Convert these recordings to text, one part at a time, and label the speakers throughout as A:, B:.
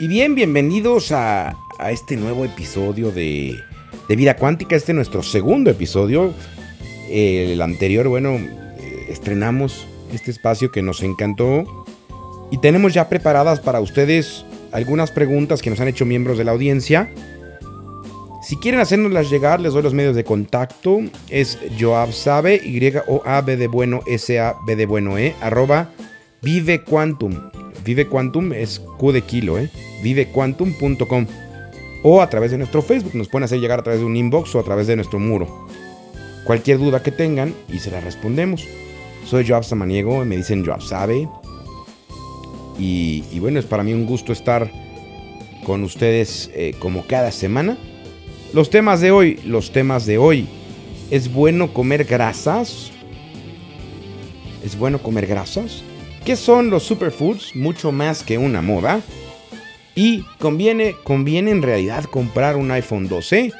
A: Y bien, bienvenidos a, este nuevo episodio de, Vida Cuántica. Este es nuestro segundo episodio. El anterior, bueno, eh, estrenamos este espacio que nos encantó. Y tenemos ya preparadas para ustedes algunas preguntas que nos han hecho miembros de la audiencia. Si quieren hacernoslas llegar, les doy los medios de contacto. Es Joab Sabe, Y-O-A-B de bueno, S-A-B de bueno, E, arroba Vive Quantum. Vive Quantum es Q de kilo, ¿eh? vivequantum.com. O a través de nuestro Facebook, nos pueden hacer llegar a través de un inbox o a través de nuestro muro. Cualquier duda que tengan y se la respondemos. Soy Joab Samaniego, me dicen Joab Sabe. Y, bueno, es para mí un gusto estar con ustedes eh, como cada semana los temas de hoy, los temas de hoy. ¿Es bueno comer grasas? ¿Es bueno comer grasas? ¿Qué son los superfoods? Mucho más que una moda. ¿Y conviene, conviene en realidad comprar un iPhone 12?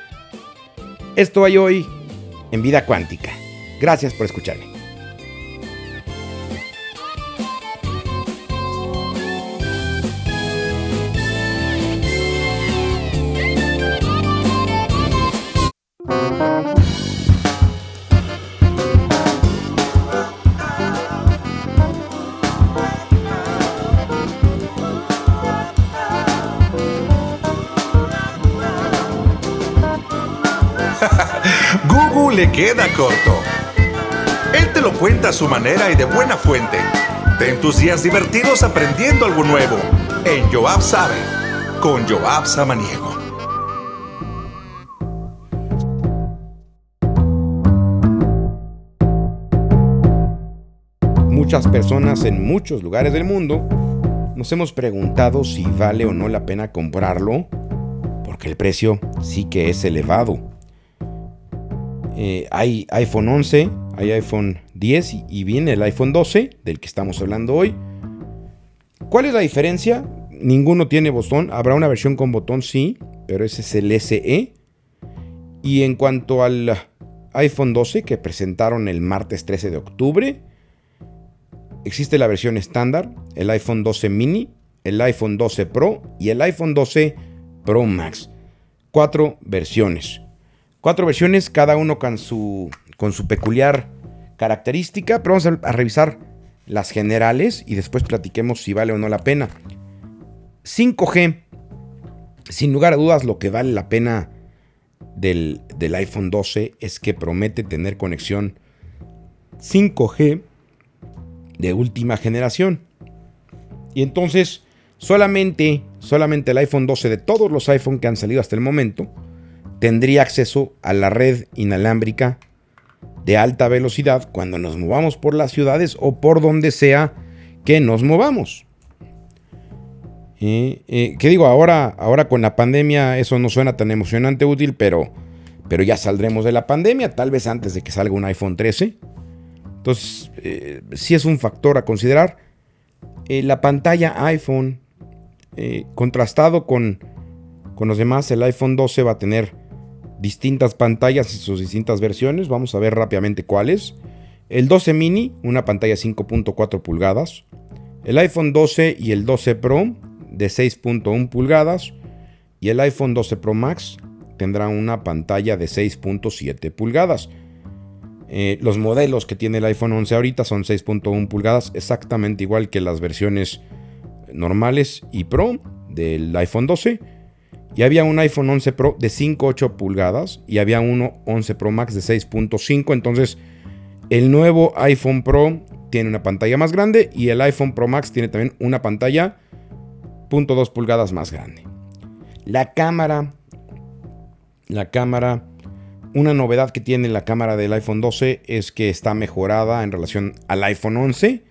A: Esto hay hoy en Vida Cuántica. Gracias por escucharme.
B: Le queda corto. Él te lo cuenta a su manera y de buena fuente. Ten tus días divertidos aprendiendo algo nuevo en Joab Sabe con Joab Samaniego.
A: Muchas personas en muchos lugares del mundo nos hemos preguntado si vale o no la pena comprarlo porque el precio sí que es elevado. Eh, hay iPhone 11, hay iPhone 10 y, viene el iPhone 12, del que estamos hablando hoy. ¿Cuál es la diferencia? Ninguno tiene botón. Habrá una versión con botón, sí, pero ese es el SE. Y en cuanto al iPhone 12 que presentaron el martes 13 de octubre, existe la versión estándar, el iPhone 12 mini, el iPhone 12 Pro y el iPhone 12 Pro Max. Cuatro versiones. Cuatro versiones, cada uno con su, con su peculiar característica, pero vamos a, revisar las generales y después platiquemos si vale o no la pena. 5G, sin lugar a dudas, lo que vale la pena del, del, iPhone 12 es que promete tener conexión 5G de última generación. Y entonces, solamente, solamente el iPhone 12 de todos los iPhone que han salido hasta el momento tendría acceso a la red inalámbrica de alta velocidad cuando nos movamos por las ciudades o por donde sea que nos movamos. Eh, eh, ¿Qué digo? Ahora, ahora con la pandemia eso no suena tan emocionante útil, pero, pero ya saldremos de la pandemia, tal vez antes de que salga un iPhone 13. Entonces, eh, sí es un factor a considerar. la pantalla iPhone, contrastado con, con los demás, el iPhone 12 va a tener distintas pantallas en sus distintas versiones. Vamos a ver rápidamente cuáles. El 12 mini, una pantalla 5.4 pulgadas. El iPhone 12 y el 12 Pro de 6.1 pulgadas. Y el iPhone 12 Pro Max tendrá una pantalla de 6.7 pulgadas. Eh, los modelos que tiene el iPhone 11 ahorita son 6.1 pulgadas, exactamente igual que las versiones normales y Pro del iPhone 12 y había un iPhone 11 Pro de 5.8 pulgadas y había uno 11 Pro Max de 6.5. Entonces, el nuevo iPhone Pro tiene una pantalla más grande y el iPhone Pro Max tiene también una pantalla 0.2 pulgadas más grande. La cámara, la cámara, una novedad que tiene la cámara del iPhone 12 es que está mejorada en relación al iPhone 11.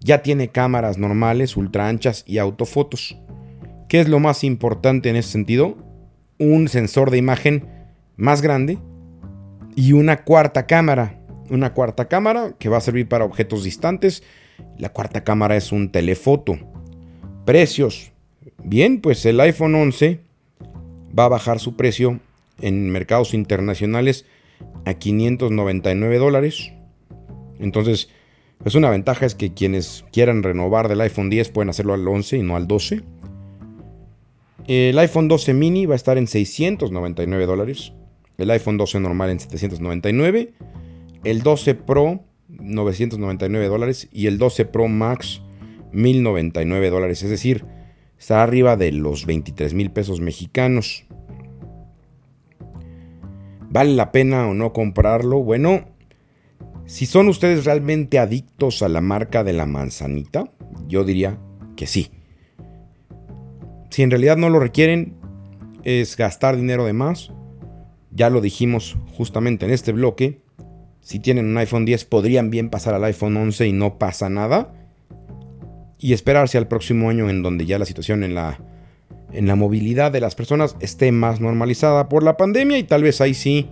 A: Ya tiene cámaras normales, ultra anchas y autofotos. ¿Qué es lo más importante en ese sentido? Un sensor de imagen más grande y una cuarta cámara. Una cuarta cámara que va a servir para objetos distantes. La cuarta cámara es un telefoto. Precios. Bien, pues el iPhone 11 va a bajar su precio en mercados internacionales a 599 dólares. Entonces, pues una ventaja es que quienes quieran renovar del iPhone 10 pueden hacerlo al 11 y no al 12. El iPhone 12 mini va a estar en 699 dólares. El iPhone 12 normal en 799. El 12 Pro 999 dólares. Y el 12 Pro Max 1099 dólares. Es decir, está arriba de los 23 mil pesos mexicanos. ¿Vale la pena o no comprarlo? Bueno, si son ustedes realmente adictos a la marca de la manzanita, yo diría que sí. Si en realidad no lo requieren, es gastar dinero de más. Ya lo dijimos justamente en este bloque. Si tienen un iPhone 10 podrían bien pasar al iPhone 11 y no pasa nada. Y esperarse al próximo año en donde ya la situación en la, en la movilidad de las personas esté más normalizada por la pandemia y tal vez ahí sí,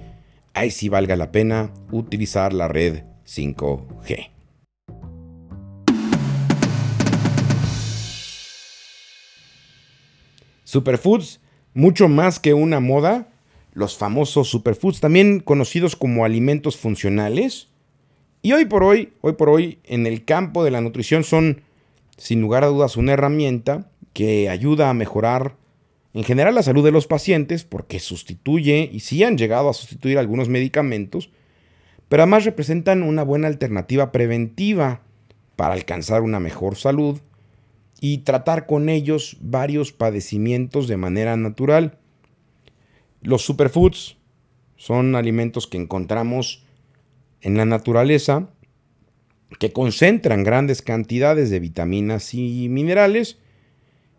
A: ahí sí valga la pena utilizar la red 5G. Superfoods, mucho más que una moda, los famosos superfoods, también conocidos como alimentos funcionales. Y hoy por hoy, hoy por hoy, en el campo de la nutrición son, sin lugar a dudas, una herramienta que ayuda a mejorar en general la salud de los pacientes porque sustituye, y sí han llegado a sustituir algunos medicamentos, pero además representan una buena alternativa preventiva para alcanzar una mejor salud y tratar con ellos varios padecimientos de manera natural. Los superfoods son alimentos que encontramos en la naturaleza que concentran grandes cantidades de vitaminas y minerales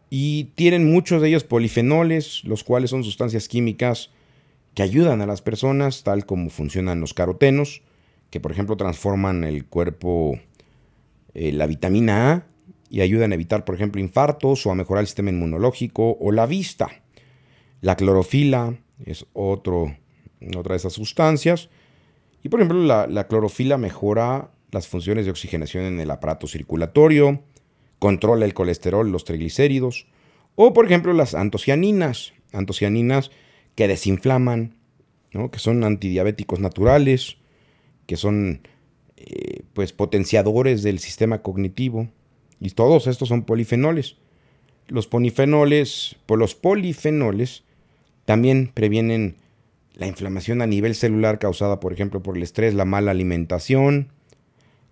A: y tienen muchos de ellos polifenoles, los cuales son sustancias químicas que ayudan a las personas, tal como funcionan los carotenos, que por ejemplo transforman el cuerpo, eh, la vitamina A, y ayudan a evitar, por ejemplo, infartos o a mejorar el sistema inmunológico o la vista. La clorofila es otro, otra de esas sustancias. Y por ejemplo, la, la, clorofila mejora las funciones de oxigenación en el aparato circulatorio, controla el colesterol, los triglicéridos. O por ejemplo, las antocianinas, antocianinas que desinflaman, ¿no? que son antidiabéticos naturales, que son eh, pues potenciadores del sistema cognitivo. Y todos estos son polifenoles. Los polifenoles, por los polifenoles también previenen la inflamación a nivel celular causada, por ejemplo, por el estrés, la mala alimentación,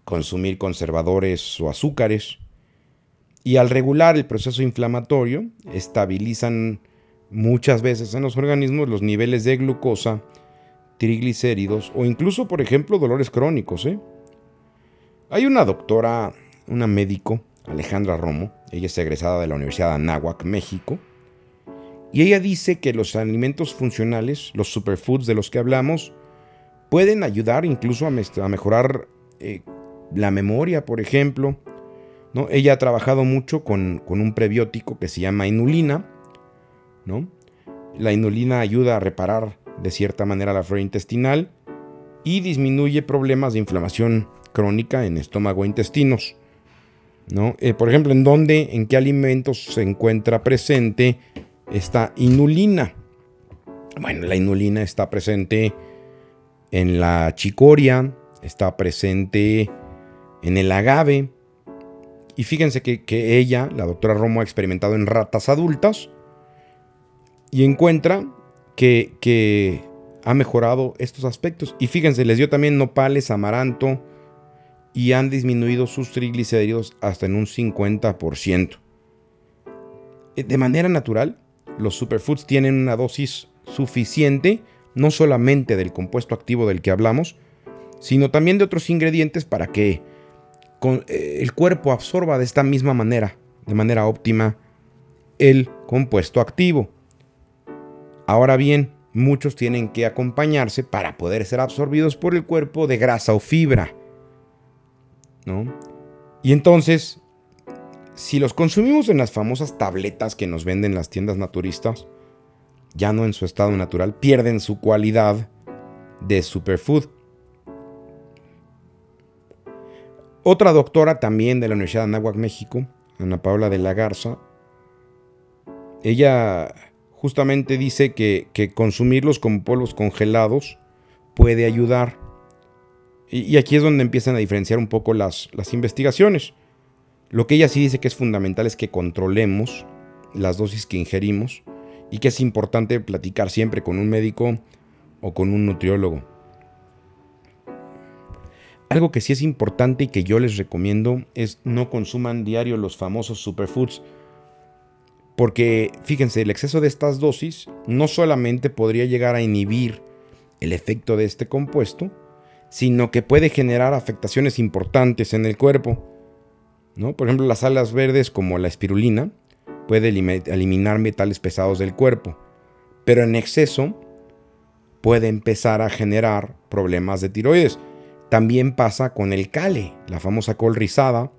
A: consumir conservadores o azúcares. Y al regular el proceso inflamatorio, estabilizan muchas veces en los organismos los niveles de glucosa, triglicéridos o incluso, por ejemplo, dolores crónicos. ¿eh? Hay una doctora, una médico, Alejandra Romo. Ella es egresada de la Universidad de Anáhuac, México. Y ella dice que los alimentos funcionales, los superfoods de los que hablamos, pueden ayudar incluso a, mejorar eh, la memoria, por ejemplo. ¿no? Ella ha trabajado mucho con, un prebiótico que se llama inulina. ¿no? La inulina ayuda a reparar de cierta manera la flora intestinal y disminuye problemas de inflamación crónica en estómago e intestinos. ¿No? Eh, por ejemplo, ¿en dónde, en qué alimentos se encuentra presente esta inulina? Bueno, la inulina está presente en la chicoria, está presente en el agave. Y fíjense que, ella, la doctora Romo, ha experimentado en ratas adultas y encuentra que, que ha mejorado estos aspectos. Y fíjense, les dio también nopales, amaranto, y han disminuido sus triglicéridos hasta en un 50%. Eh, de manera natural, los superfoods tienen una dosis suficiente, no solamente del compuesto activo del que hablamos, sino también de otros ingredientes para que eh, el cuerpo absorba de esta misma manera, de manera óptima, el compuesto activo. Ahora bien, muchos tienen que acompañarse para poder ser absorbidos por el cuerpo de grasa o fibra. Y entonces, si los consumimos en las famosas tabletas que nos venden las tiendas naturistas, ya no en su estado natural, pierden su cualidad de superfood. Otra doctora también de la Universidad de Anáhuac, México, Ana Paula de la Garza, ella justamente dice que, que consumirlos como polvos congelados puede ayudar y, aquí es donde empiezan a diferenciar un poco las, las investigaciones. Lo que ella sí dice que es fundamental es que controlemos las dosis que ingerimos, y que es importante platicar siempre con un médico o con un nutriólogo. Algo que sí es importante y que yo les recomiendo es no consuman diario los famosos superfoods. Porque fíjense, el exceso de estas dosis no solamente podría llegar a inhibir el efecto de este compuesto, sino que puede generar afectaciones importantes en el cuerpo. ¿no? Por ejemplo, las alas verdes como la espirulina puede eliminar metales pesados del cuerpo, pero en exceso puede empezar a generar problemas de tiroides. También pasa con el cale, la famosa col rizada,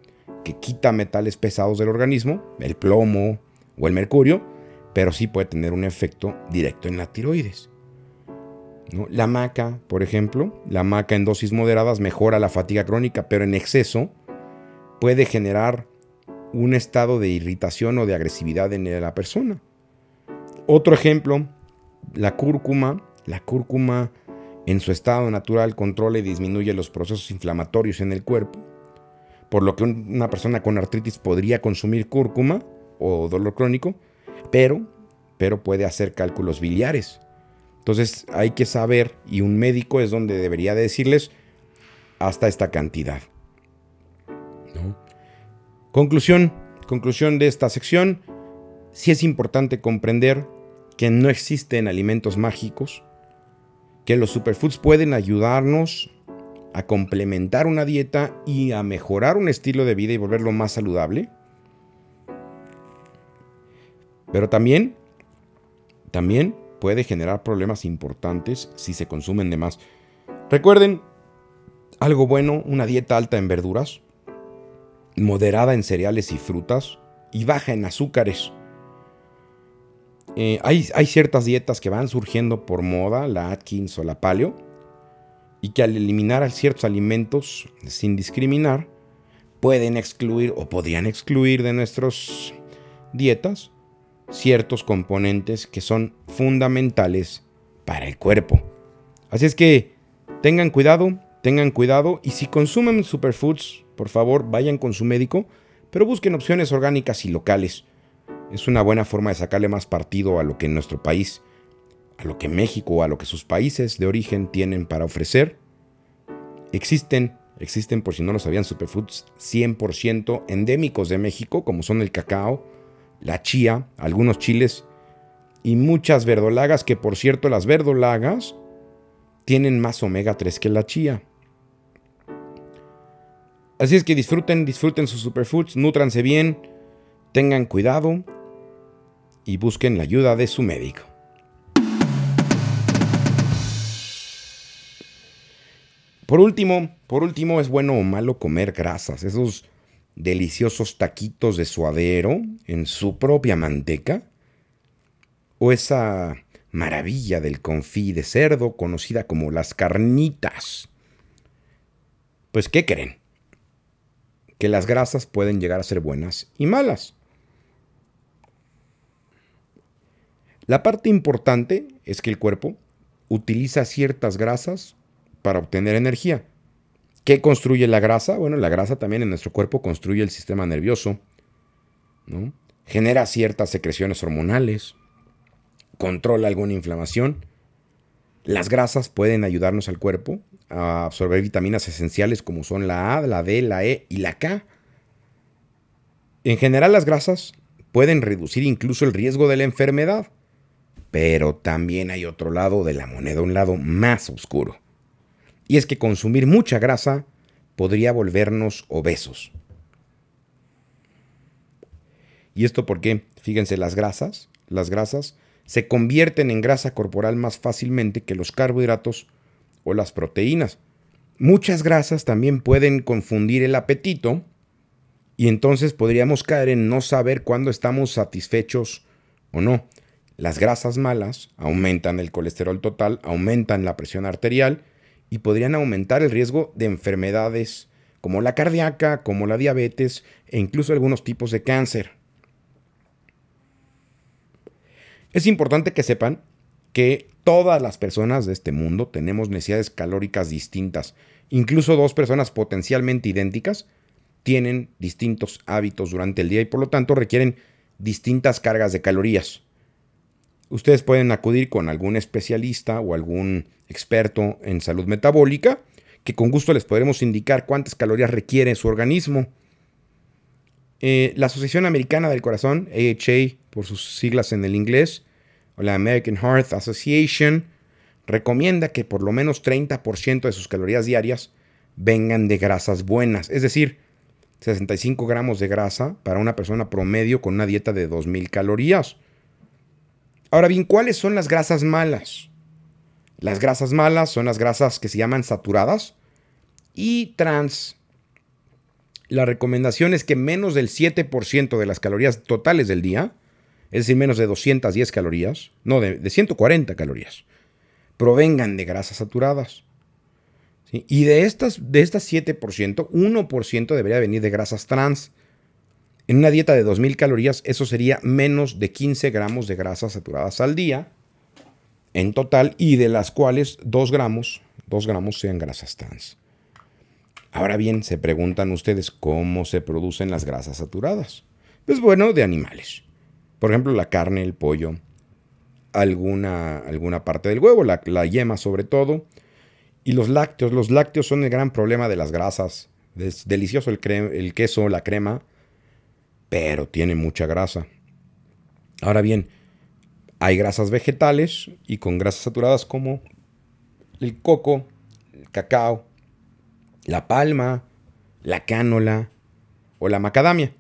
A: que quita metales pesados del organismo, el plomo o el mercurio, pero sí puede tener un efecto directo en la tiroides. La maca, por ejemplo, la maca en dosis moderadas mejora la fatiga crónica, pero en exceso puede generar un estado de irritación o de agresividad en la persona. Otro ejemplo, la cúrcuma. La cúrcuma en su estado natural controla y disminuye los procesos inflamatorios en el cuerpo, por lo que una persona con artritis podría consumir cúrcuma o dolor crónico, pero, pero puede hacer cálculos biliares. Entonces hay que saber, y un médico es donde debería decirles hasta esta cantidad. Conclusión, conclusión de esta sección, sí es importante comprender que no existen alimentos mágicos, que los superfoods pueden ayudarnos a complementar una dieta y a mejorar un estilo de vida y volverlo más saludable. Pero también, también puede generar problemas importantes si se consumen de más. Recuerden, algo bueno, una dieta alta en verduras, moderada en cereales y frutas y baja en azúcares. Eh, hay, ciertas dietas que van surgiendo por moda, la Atkins o la Paleo, y que al eliminar ciertos alimentos sin discriminar, pueden excluir o podrían excluir de nuestras dietas ciertos componentes que son fundamentales para el cuerpo. Así es que tengan cuidado, tengan cuidado y si consumen superfoods, por favor, vayan con su médico, pero busquen opciones orgánicas y locales. Es una buena forma de sacarle más partido a lo que en nuestro país, a lo que México, a lo que sus países de origen tienen para ofrecer. Existen, existen por si no lo sabían, superfoods 100% endémicos de México, como son el cacao, la chía, algunos chiles y muchas verdolagas, que por cierto las verdolagas tienen más omega 3 que la chía. Así es que disfruten, disfruten sus superfoods, nutranse bien, tengan cuidado y busquen la ayuda de su médico. Por último, por último, es bueno o malo comer grasas, esos deliciosos taquitos de suadero en su propia manteca, o esa maravilla del confí de cerdo conocida como las carnitas. Pues, ¿qué creen? que las grasas pueden llegar a ser buenas y malas. La parte importante es que el cuerpo utiliza ciertas grasas para obtener energía. ¿Qué construye la grasa? Bueno, la grasa también en nuestro cuerpo construye el sistema nervioso, genera ciertas secreciones hormonales, controla alguna inflamación. Las grasas pueden ayudarnos al cuerpo a absorber vitaminas esenciales como son la A, la D, la E y la K. En general las grasas pueden reducir incluso el riesgo de la enfermedad, pero también hay otro lado de la moneda, un lado más oscuro. Y es que consumir mucha grasa podría volvernos obesos. ¿Y esto porque Fíjense, las grasas, las grasas se convierten en grasa corporal más fácilmente que los carbohidratos o las proteínas. Muchas grasas también pueden confundir el apetito y entonces podríamos caer en no saber cuándo estamos satisfechos o no. Las grasas malas aumentan el colesterol total, aumentan la presión arterial y podrían aumentar el riesgo de enfermedades como la cardíaca, como la diabetes e incluso algunos tipos de cáncer. Es importante que sepan que todas las personas de este mundo tenemos necesidades calóricas distintas. Incluso dos personas potencialmente idénticas tienen distintos hábitos durante el día y por lo tanto requieren distintas cargas de calorías. Ustedes pueden acudir con algún especialista o algún experto en salud metabólica que con gusto les podremos indicar cuántas calorías requiere su organismo. Eh, la Asociación Americana del Corazón, AHA por sus siglas en el inglés, o la American Heart Association, recomienda que por lo menos 30% de sus calorías diarias vengan de grasas buenas, es decir, 65 gramos de grasa para una persona promedio con una dieta de 2.000 calorías. Ahora bien, ¿cuáles son las grasas malas? Las grasas malas son las grasas que se llaman saturadas y trans. La recomendación es que menos del 7% de las calorías totales del día, es decir, menos de 210 calorías, no, de, 140 calorías, provengan de grasas saturadas. Y de estas, de estas 7%, 1% debería venir de grasas trans. En una dieta de 2.000 calorías, eso sería menos de 15 gramos de grasas saturadas al día en total y de las cuales 2 gramos, 2 gramos sean grasas trans. Ahora bien, se preguntan ustedes cómo se producen las grasas saturadas. Pues bueno, de animales. Por ejemplo, la carne, el pollo, alguna, alguna parte del huevo, la, yema sobre todo, y los lácteos. Los lácteos son el gran problema de las grasas. Es delicioso el, el queso, la crema, pero tiene mucha grasa. Ahora bien, hay grasas vegetales y con grasas saturadas como el coco, el cacao, la palma, la cánola o la macadamia.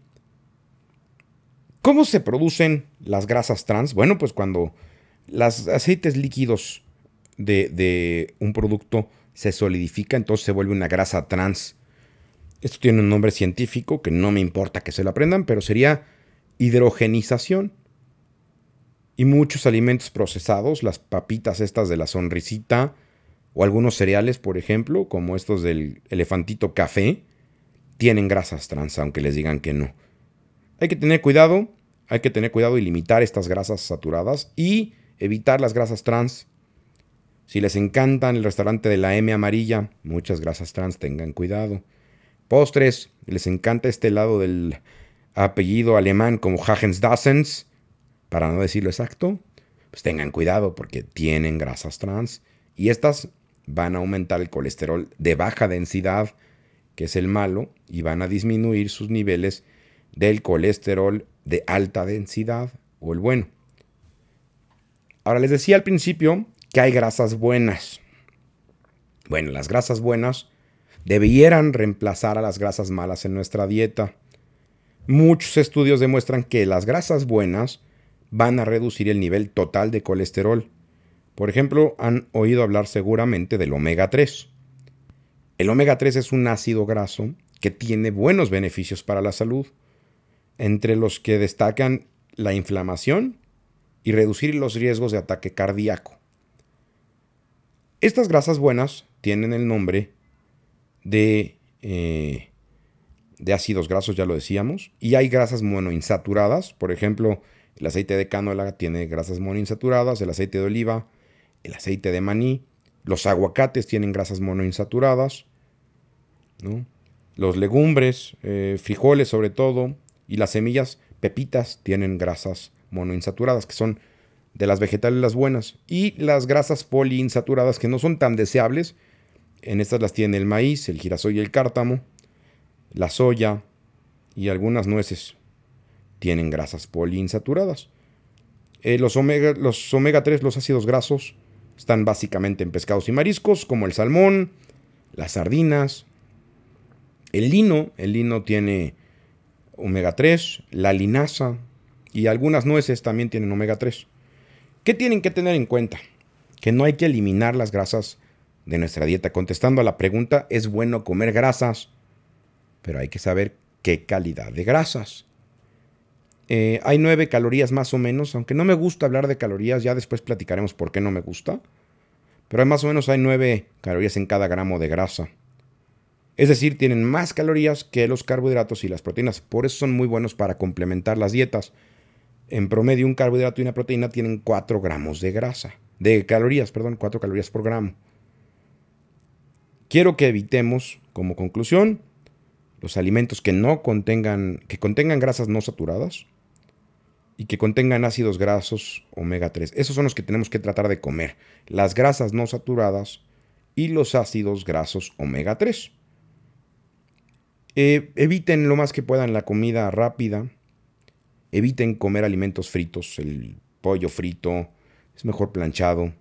A: ¿Cómo se producen las grasas trans? Bueno, pues cuando los aceites líquidos de, de, un producto se solidifica, entonces se vuelve una grasa trans. Esto tiene un nombre científico que no me importa que se lo aprendan, pero sería hidrogenización. Y muchos alimentos procesados, las papitas estas de la sonrisita, o algunos cereales, por ejemplo, como estos del elefantito café, tienen grasas trans, aunque les digan que no. Hay que tener cuidado, hay que tener cuidado y limitar estas grasas saturadas y evitar las grasas trans. Si les encantan el restaurante de la M amarilla, muchas grasas trans, tengan cuidado. Postres, les encanta este lado del apellido alemán como Hagens Dassens, para no decirlo exacto, pues tengan cuidado porque tienen grasas trans y estas van a aumentar el colesterol de baja densidad, que es el malo, y van a disminuir sus niveles del colesterol de alta densidad o el bueno. Ahora les decía al principio que hay grasas buenas. Bueno, las grasas buenas debieran reemplazar a las grasas malas en nuestra dieta. Muchos estudios demuestran que las grasas buenas van a reducir el nivel total de colesterol por ejemplo, han oído hablar seguramente del omega 3. El omega 3 es un ácido graso que tiene buenos beneficios para la salud, entre los que destacan la inflamación y reducir los riesgos de ataque cardíaco. Estas grasas buenas tienen el nombre de, eh, de ácidos grasos, ya lo decíamos, y hay grasas monoinsaturadas, por ejemplo, el aceite de canola tiene grasas monoinsaturadas, el aceite de oliva, el aceite de maní, los aguacates tienen grasas monoinsaturadas, los legumbres, eh, frijoles sobre todo, y las semillas pepitas tienen grasas monoinsaturadas, que son de las vegetales las buenas, y las grasas poliinsaturadas, que no son tan deseables, en estas las tiene el maíz, el girasol y el cártamo, la soya y algunas nueces tienen grasas poliinsaturadas. Eh, los, omega, los omega 3, los ácidos grasos, están básicamente en pescados y mariscos, como el salmón, las sardinas, el lino. El lino tiene omega 3, la linaza y algunas nueces también tienen omega 3. ¿Qué tienen que tener en cuenta? Que no hay que eliminar las grasas de nuestra dieta. Contestando a la pregunta, ¿es bueno comer grasas? Pero hay que saber qué calidad de grasas. Eh, hay nueve calorías más o menos, aunque no me gusta hablar de calorías, ya después platicaremos por qué no me gusta. Pero más o menos hay nueve calorías en cada gramo de grasa. Es decir, tienen más calorías que los carbohidratos y las proteínas. Por eso son muy buenos para complementar las dietas. En promedio, un carbohidrato y una proteína tienen 4 gramos de grasa. De calorías, perdón, 4 calorías por gramo. Quiero que evitemos, como conclusión, los alimentos que no contengan, que contengan grasas no saturadas, y que contengan ácidos grasos omega 3. Esos son los que tenemos que tratar de comer. Las grasas no saturadas y los ácidos grasos omega 3. Eh, eviten lo más que puedan la comida rápida. Eviten comer alimentos fritos. El pollo frito es mejor planchado.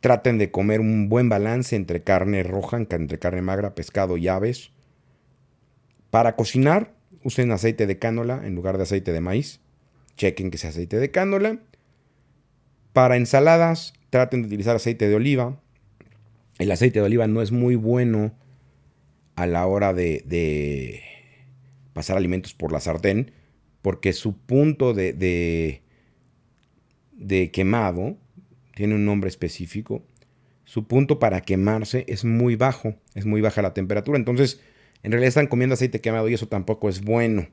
A: Traten de comer un buen balance entre carne roja, entre carne magra, pescado y aves. Para cocinar, usen aceite de cánola en lugar de aceite de maíz. Chequen que sea aceite de cánola. Para ensaladas, traten de utilizar aceite de oliva. El aceite de oliva no es muy bueno a la hora de, pasar alimentos por la sartén, porque su punto de, de, de quemado tiene un nombre específico. Su punto para quemarse es muy bajo, es muy baja la temperatura. Entonces, en realidad están comiendo aceite quemado y eso tampoco es bueno.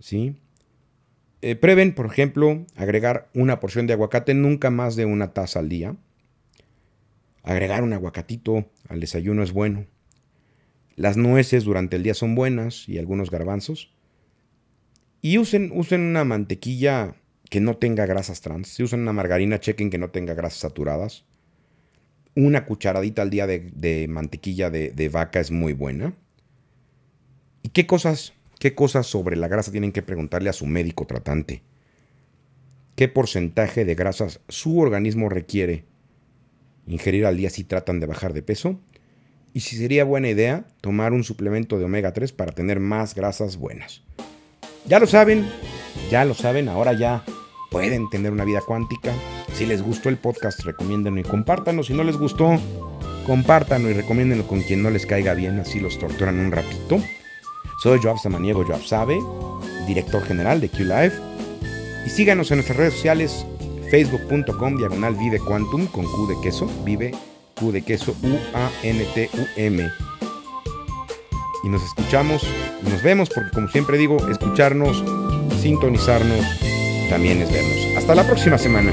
A: ¿Sí? Eh, prueben, por ejemplo, agregar una porción de aguacate, nunca más de una taza al día. Agregar un aguacatito al desayuno es bueno. Las nueces durante el día son buenas y algunos garbanzos. Y usen, usen una mantequilla que no tenga grasas trans. Si usan una margarina, chequen que no tenga grasas saturadas una cucharadita al día de, mantequilla de, vaca es muy buena. ¿Y qué cosas, qué cosas sobre la grasa tienen que preguntarle a su médico tratante? ¿Qué porcentaje de grasas su organismo requiere ingerir al día si tratan de bajar de peso? Y si sería buena idea tomar un suplemento de omega 3 para tener más grasas buenas. Ya lo saben, ya lo saben, ahora ya pueden tener una vida cuántica si les gustó el podcast, recomiéndenlo y compártanlo. Si no les gustó, compártanlo y recomiéndenlo con quien no les caiga bien, así los torturan un ratito. Soy Joab Samaniego, Joab Sabe, director general de QLive. Y síganos en nuestras redes sociales, facebook.com, diagonal Vive Quantum, con Q de queso, Vive Q de queso, U-A-N-T-U-M. Y nos escuchamos y nos vemos, porque como siempre digo, escucharnos, sintonizarnos, también es vernos. Hasta la próxima semana.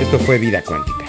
A: Esto fue Vida Cuántica.